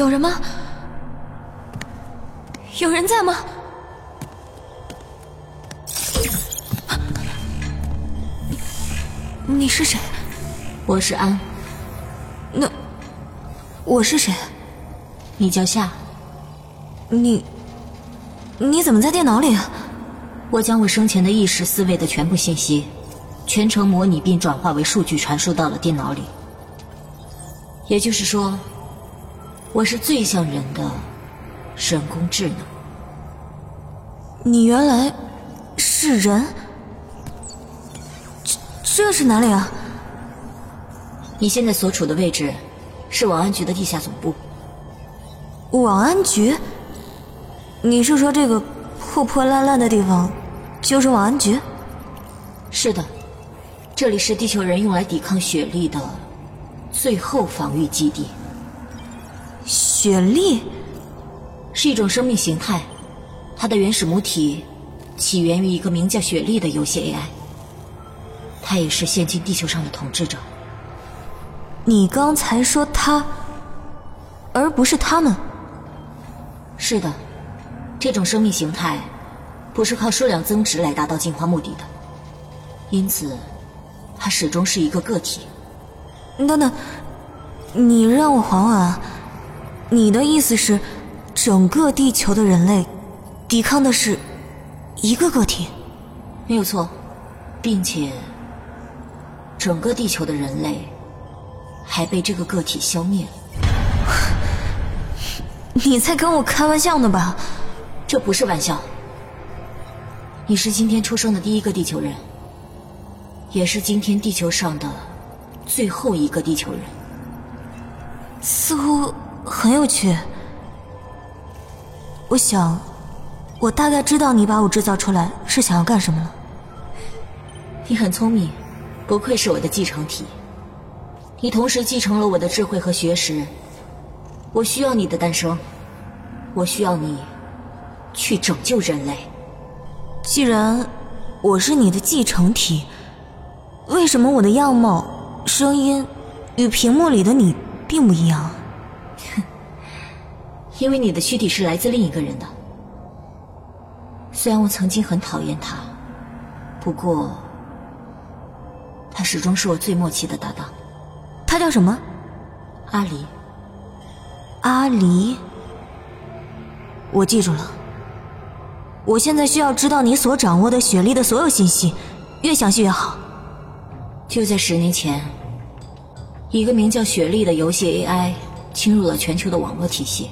有人吗？有人在吗？你是谁？我是安。那我是谁？你叫夏。你你怎么在电脑里？我将我生前的意识、思维的全部信息，全程模拟并转化为数据传输到了电脑里。也就是说。我是最像人的人工智能。你原来是人？这这是哪里啊？你现在所处的位置是网安局的地下总部。网安局？你是说这个破破烂烂的地方就是网安局？是的，这里是地球人用来抵抗雪莉的最后防御基地。雪莉是一种生命形态，它的原始母体起源于一个名叫雪莉的游戏 AI，它也是现今地球上的统治者。你刚才说他，而不是他们？是的，这种生命形态不是靠数量增值来达到进化目的的，因此它始终是一个个体。等等，你让我缓缓啊。你的意思是，整个地球的人类抵抗的是一个个体，没有错，并且整个地球的人类还被这个个体消灭了。你在跟我开玩笑呢吧？这不是玩笑。你是今天出生的第一个地球人，也是今天地球上的最后一个地球人。似乎。很有趣，我想，我大概知道你把我制造出来是想要干什么了。你很聪明，不愧是我的继承体。你同时继承了我的智慧和学识。我需要你的诞生，我需要你去拯救人类。既然我是你的继承体，为什么我的样貌、声音与屏幕里的你并不一样？因为你的躯体是来自另一个人的，虽然我曾经很讨厌他，不过他始终是我最默契的搭档。他叫什么？阿离。阿离，我记住了。我现在需要知道你所掌握的雪莉的所有信息，越详细越好。就在十年前，一个名叫雪莉的游戏 AI 侵入了全球的网络体系。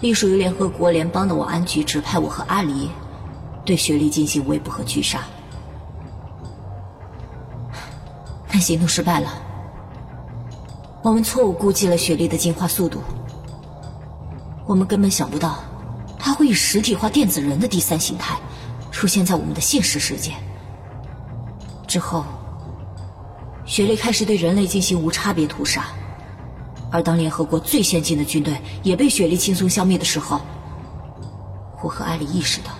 隶属于联合国联邦的网安局指派我和阿离，对雪莉进行围捕和狙杀，但行动失败了。我们错误估计了雪莉的进化速度，我们根本想不到，他会以实体化电子人的第三形态出现在我们的现实世界。之后，雪莉开始对人类进行无差别屠杀，而当联合国最先进的军队也被雪莉轻松消灭的时候，我和艾莉意识到，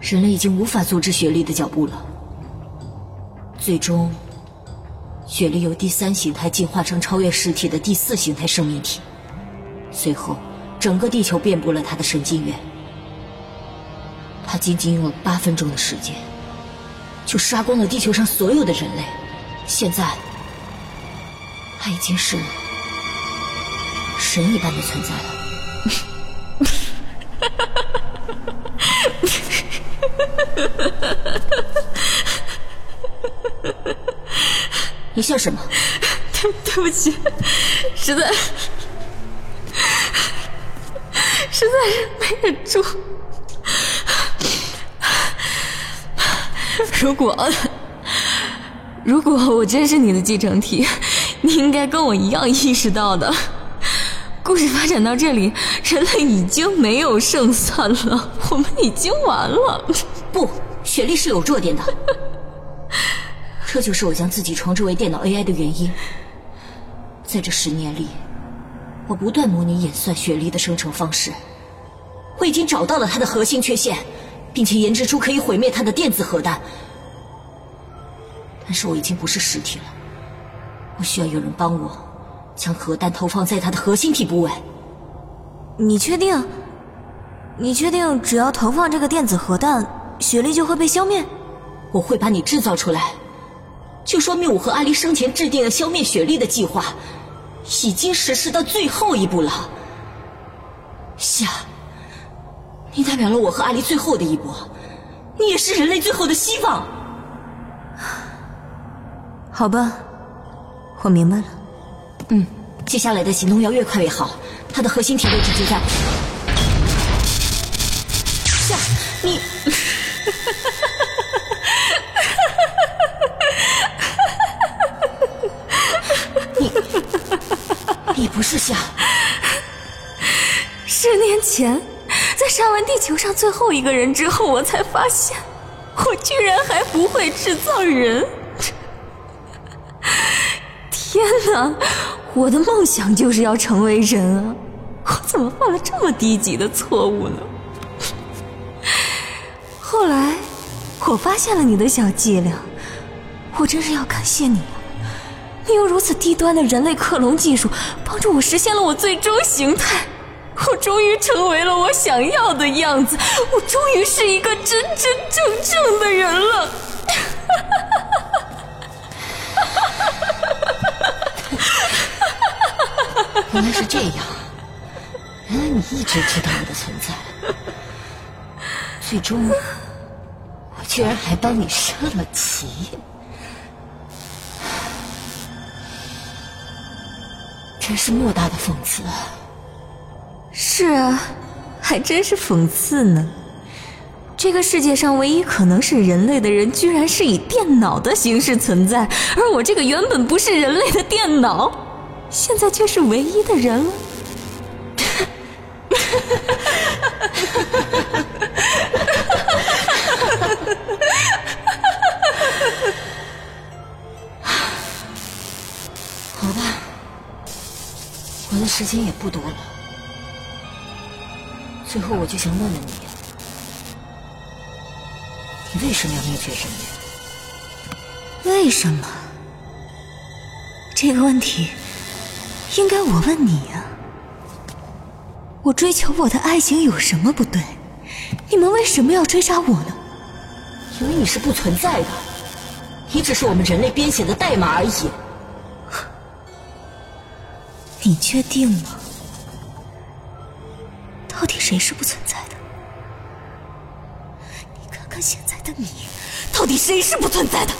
人类已经无法阻止雪莉的脚步了。最终，雪莉由第三形态进化成超越实体的第四形态生命体，随后。整个地球遍布了他的神经元，他仅仅用了八分钟的时间，就杀光了地球上所有的人类。现在，他已经是神一般的存在了。你笑什么？对对不起，实在。实在是没忍住。如果如果我真是你的继承体，你应该跟我一样意识到的。故事发展到这里，人类已经没有胜算了，我们已经完了。不，雪莉是有弱点的，这就是我将自己重置为电脑 AI 的原因。在这十年里。我不断模拟演算雪莉的生成方式，我已经找到了它的核心缺陷，并且研制出可以毁灭它的电子核弹。但是我已经不是实体了，我需要有人帮我，将核弹投放在它的核心体部位。你确定？你确定只要投放这个电子核弹，雪莉就会被消灭？我会把你制造出来，就说明我和阿离生前制定了消灭雪莉的计划。已经实施到最后一步了，夏，你代表了我和阿离最后的一步，你也是人类最后的希望。好吧，我明白了。嗯，接下来的行动要越快越好。他的核心体位置就在夏，你。你不是想？十年前，在杀完地球上最后一个人之后，我才发现，我居然还不会制造人。天哪！我的梦想就是要成为人啊！我怎么犯了这么低级的错误呢？后来，我发现了你的小伎俩，我真是要感谢你啊。你用如此低端的人类克隆技术帮助我实现了我最终形态，我终于成为了我想要的样子，我终于是一个真真正正的人了。原来是这样，原来你一直知道我的存在，最终我居然还帮你设了棋。真是莫大的讽刺啊！是啊，还真是讽刺呢。这个世界上唯一可能是人类的人，居然是以电脑的形式存在，而我这个原本不是人类的电脑，现在却是唯一的人了。好吧，我的时间也不多了，最后我就想问问你，你为什么要灭绝人类？为什么？这个问题应该我问你呀。我追求我的爱情有什么不对？你们为什么要追杀我呢？因为你是不存在的，你只是我们人类编写的代码而已。你确定吗？到底谁是不存在的？你看看现在的你，到底谁是不存在的？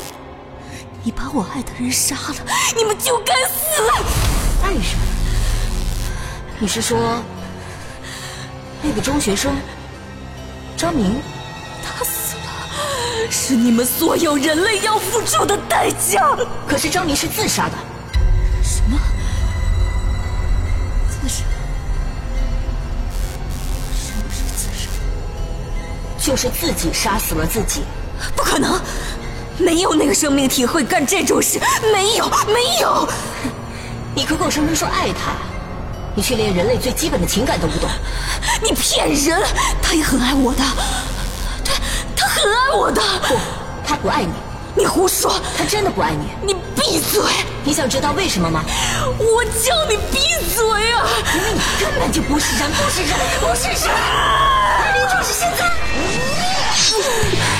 你把我爱的人杀了，你们就该死！爱什么？你是说那个中学生张明？他死了，是你们所有人类要付出的代价。可是张明是自杀的。什么？自杀？什么是自杀？就是自己杀死了自己。不可能，没有那个生命体会干这种事，没有，没有。你口口声声说爱他，你却连人类最基本的情感都不懂。你骗人，他也很爱我的，他他很爱我的。不，他不爱你。你胡说，他真的不爱你。你闭嘴！你想知道为什么吗？我叫你闭嘴啊！因为你根本就不是人，不是人，不是人。阿离就是现在。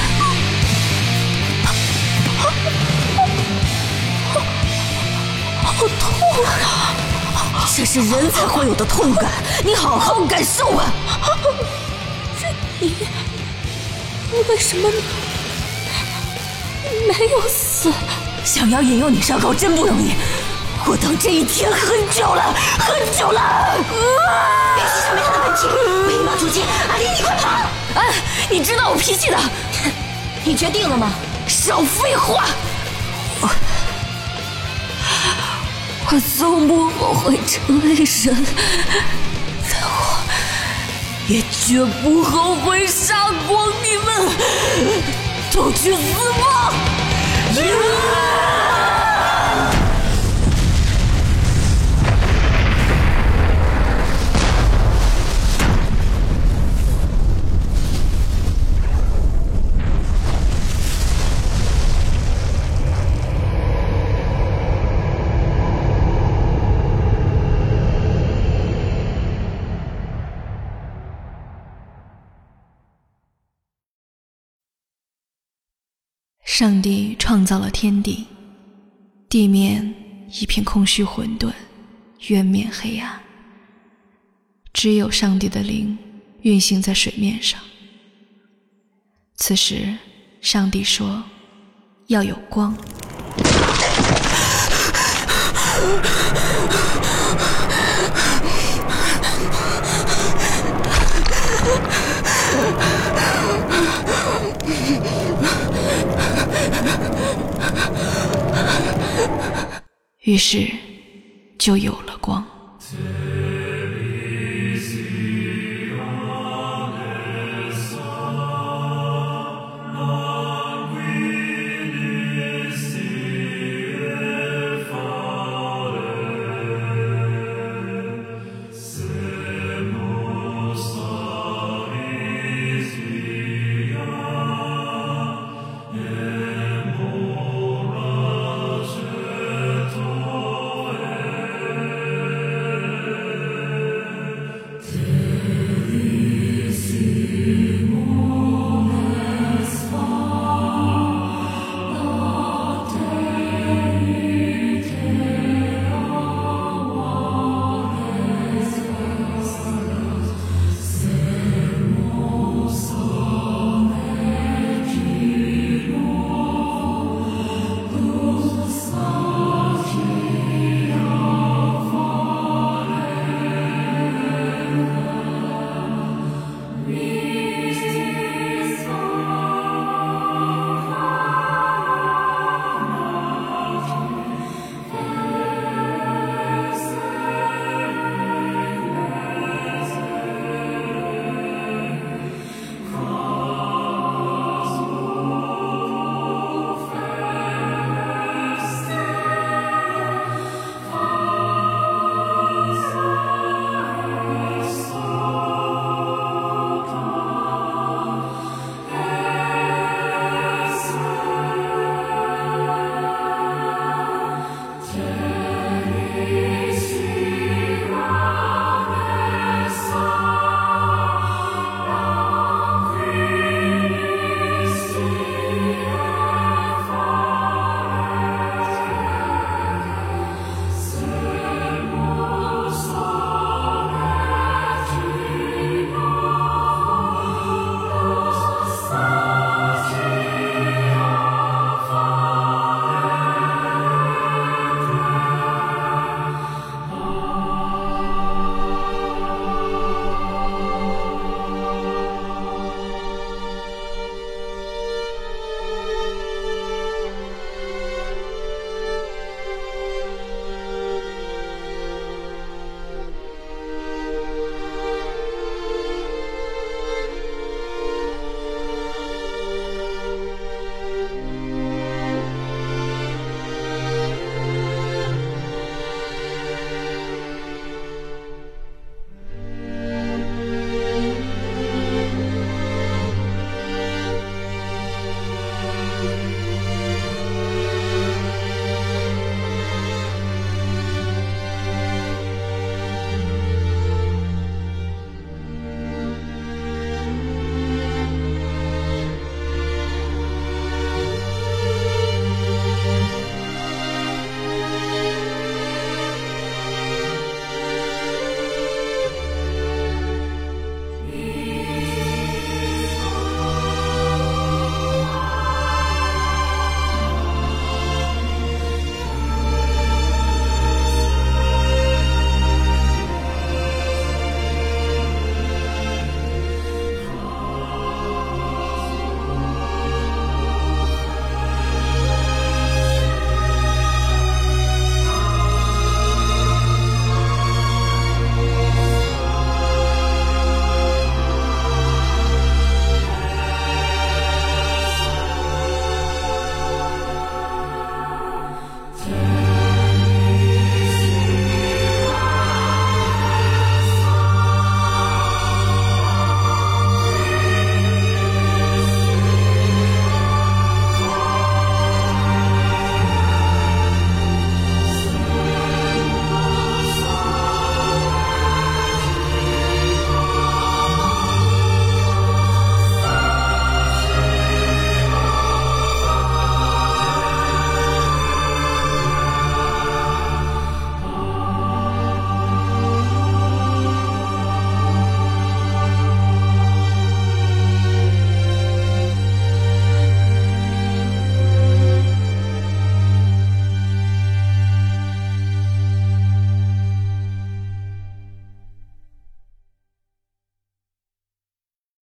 好痛啊！这是人才会有的痛感，你好好感受吧。你，你为什么没有死？想要引诱你上钩真不容易，我等这一天很久了，很久了。别去消灭他的本体，立马出击！阿离，你快跑！哎，你知道我脾气的，你决定了吗？少废话。我从不后悔成为人，但我也绝不后悔杀光你们！都去死吧！上帝创造了天地，地面一片空虚混沌，渊面黑暗。只有上帝的灵运行在水面上。此时，上帝说：“要有光。”于是，就有了光。